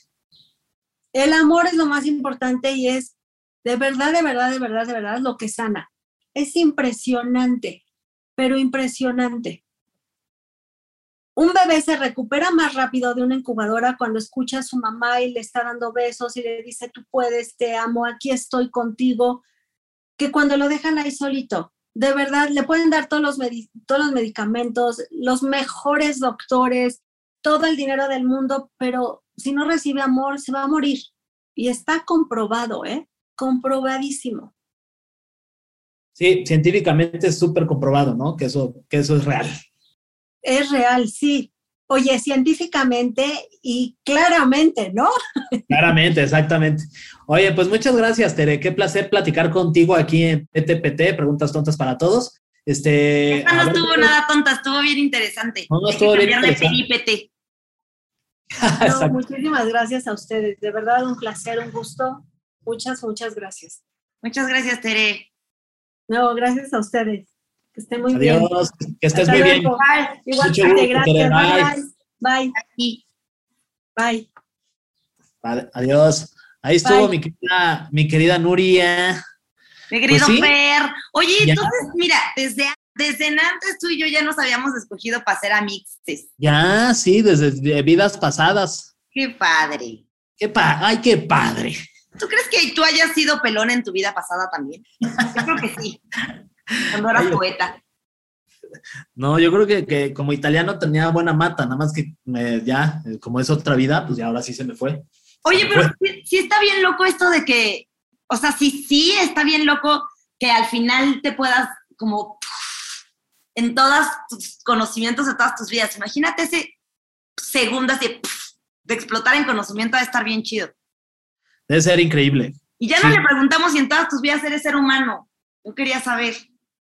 [SPEAKER 4] El amor es lo más importante y es de verdad, de verdad, de verdad, de verdad lo que sana. Es impresionante, pero impresionante. Un bebé se recupera más rápido de una incubadora cuando escucha a su mamá y le está dando besos y le dice, tú puedes, te amo, aquí estoy contigo, que cuando lo dejan ahí solito. De verdad, le pueden dar todos los, todos los medicamentos, los mejores doctores, todo el dinero del mundo, pero si no recibe amor, se va a morir. Y está comprobado, ¿eh? Comprobadísimo.
[SPEAKER 2] Sí, científicamente es súper comprobado, ¿no? Que eso, que eso es real.
[SPEAKER 4] Es real, sí. Oye, científicamente y claramente, ¿no?
[SPEAKER 2] Claramente, exactamente. Oye, pues muchas gracias, Tere. Qué placer platicar contigo aquí en PTPT, Preguntas Tontas para Todos. Este,
[SPEAKER 3] Esta no estuvo nada tonta, estuvo bien interesante.
[SPEAKER 2] No, no estuvo bien
[SPEAKER 3] interesante.
[SPEAKER 4] no, muchísimas gracias a ustedes. De verdad, un placer, un gusto. Muchas, muchas gracias.
[SPEAKER 3] Muchas gracias, Tere.
[SPEAKER 4] No, gracias a ustedes. Que estén muy
[SPEAKER 2] bien.
[SPEAKER 4] Adiós,
[SPEAKER 2] que estés muy bien.
[SPEAKER 4] Bye. Igualmente, gracias. Bye. Bye. Bye.
[SPEAKER 2] Bye. Adiós. Ahí estuvo mi querida, mi querida Nuria.
[SPEAKER 3] Mi querido pues Fer. Oye, entonces, mira, desde, desde antes tú y yo ya nos habíamos escogido para ser amixes.
[SPEAKER 2] Ya, sí, desde vidas pasadas.
[SPEAKER 3] Qué padre.
[SPEAKER 2] Qué pa Ay, qué padre.
[SPEAKER 3] ¿Tú crees que tú hayas sido pelón en tu vida pasada también? Yo creo que sí. Cuando eras poeta.
[SPEAKER 2] No, yo creo que, que, como italiano tenía buena mata, nada más que ya, como es otra vida, pues ya ahora sí se me fue.
[SPEAKER 3] Oye, pero Sí, está bien loco esto de que, o sea, sí, sí está bien loco que al final te puedas como en todos tus conocimientos de todas tus vidas. Imagínate ese segundas de, de explotar en conocimiento de estar bien chido.
[SPEAKER 2] Debe ser increíble.
[SPEAKER 3] Y ya no le preguntamos si en todas tus vidas eres ser humano. Yo quería saber.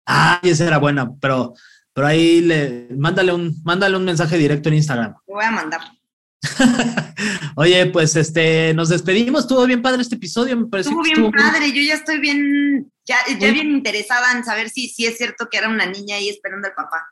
[SPEAKER 2] Ah, esa era buena, pero, pero ahí le, mándale un, mándale un mensaje directo en Instagram.
[SPEAKER 3] Te voy a mandar.
[SPEAKER 2] Oye, pues este, nos despedimos. Estuvo bien padre este episodio, me parece.
[SPEAKER 3] Estuvo bien padre. Yo ya estoy bien, ya, ya bien interesada en saber si, si es cierto que era una niña ahí esperando al papá.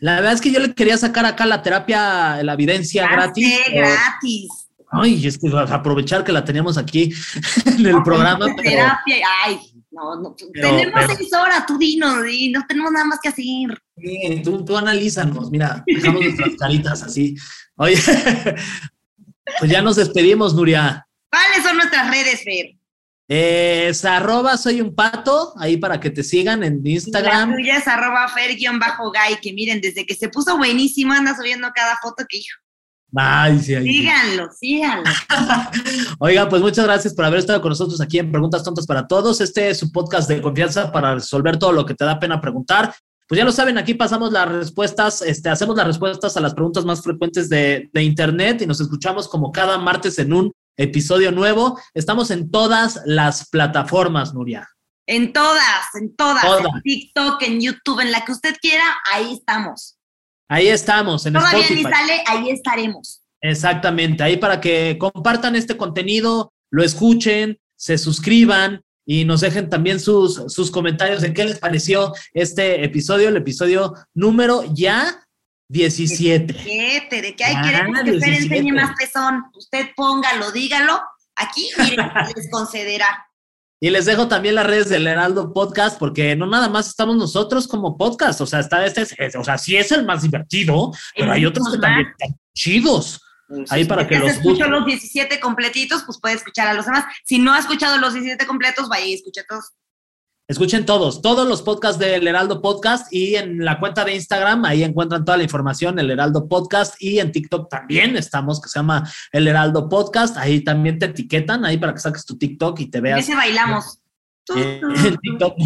[SPEAKER 2] La verdad es que yo le quería sacar acá la terapia, la evidencia gratis.
[SPEAKER 3] gratis.
[SPEAKER 2] Ay, es que aprovechar que la teníamos aquí en el programa.
[SPEAKER 3] Pero, terapia, ay, no, no, tenemos seis horas, tú dinos, y no tenemos nada más que hacer.
[SPEAKER 2] Sí, tú, tú analízanos, mira, dejamos nuestras caritas así. Oye, pues ya nos despedimos, Nuria.
[SPEAKER 3] ¿Cuáles son nuestras redes, Fer?
[SPEAKER 2] Es arroba soy un pato, ahí para que te sigan en Instagram.
[SPEAKER 3] La tuya es arroba fer-gay, que miren, desde que se puso buenísimo anda subiendo cada foto que hizo.
[SPEAKER 2] Ay, sí,
[SPEAKER 3] síganlo, síganlo.
[SPEAKER 2] Oiga, pues muchas gracias por haber estado con nosotros aquí en Preguntas Tontas para Todos. Este es su podcast de confianza para resolver todo lo que te da pena preguntar. Pues ya lo saben, aquí pasamos las respuestas, este, hacemos las respuestas a las preguntas más frecuentes de, Internet y nos escuchamos como cada martes en un episodio nuevo. Estamos en todas las plataformas, Nuria.
[SPEAKER 3] En todas, en todas, en TikTok, en YouTube, en la que usted quiera, ahí estamos.
[SPEAKER 2] Ahí estamos, en
[SPEAKER 3] Todavía ni sale, ahí estaremos.
[SPEAKER 2] Exactamente, ahí para que compartan este contenido, lo escuchen, se suscriban, y nos dejen también sus, sus comentarios de qué les pareció este episodio, el episodio número ya 17.
[SPEAKER 3] 17, de que hay queremos que Fer enseñe más pezón. Usted póngalo, dígalo. Aquí, miren, les concederá.
[SPEAKER 2] Y les dejo también las redes del Heraldo Podcast, porque no nada más estamos nosotros como podcast, o sea, está este, o sea, sí es el más divertido, pero hay otros que también están chidos. Ahí para que los
[SPEAKER 3] escuchó los 17 completitos, pues puede escuchar a los demás. Si no ha escuchado los 17 completos, vaya y escuche todos.
[SPEAKER 2] Escuchen todos, todos los podcasts del Heraldo Podcast y en la cuenta de Instagram, ahí encuentran toda la información, el Heraldo Podcast y en TikTok también estamos, que se llama el Heraldo Podcast, ahí también te etiquetan, ahí para que saques tu TikTok y te veas.
[SPEAKER 3] Ese bailamos.
[SPEAKER 2] Eh, en TikTok,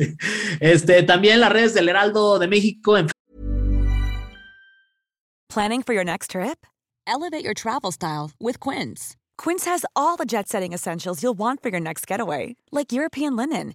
[SPEAKER 2] este, también las redes del Heraldo de México. En...
[SPEAKER 5] Planning for your next trip? Elevate your travel style with Quince. Quince has all the jet setting essentials you'll want for your next getaway, like European linen,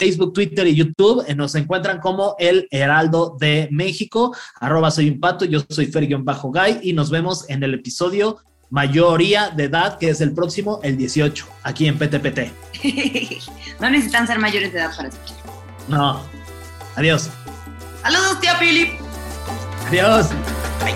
[SPEAKER 2] Facebook, Twitter y YouTube. Eh, nos encuentran como El Heraldo de México. Arroba soy un pato, yo soy Bajo Guy y nos vemos en el episodio mayoría de edad, que es el próximo, el 18, aquí en PTPT.
[SPEAKER 3] no necesitan ser mayores de edad para escuchar.
[SPEAKER 2] No. Adiós.
[SPEAKER 3] Saludos, tío Philip.
[SPEAKER 2] Adiós.
[SPEAKER 3] Bye.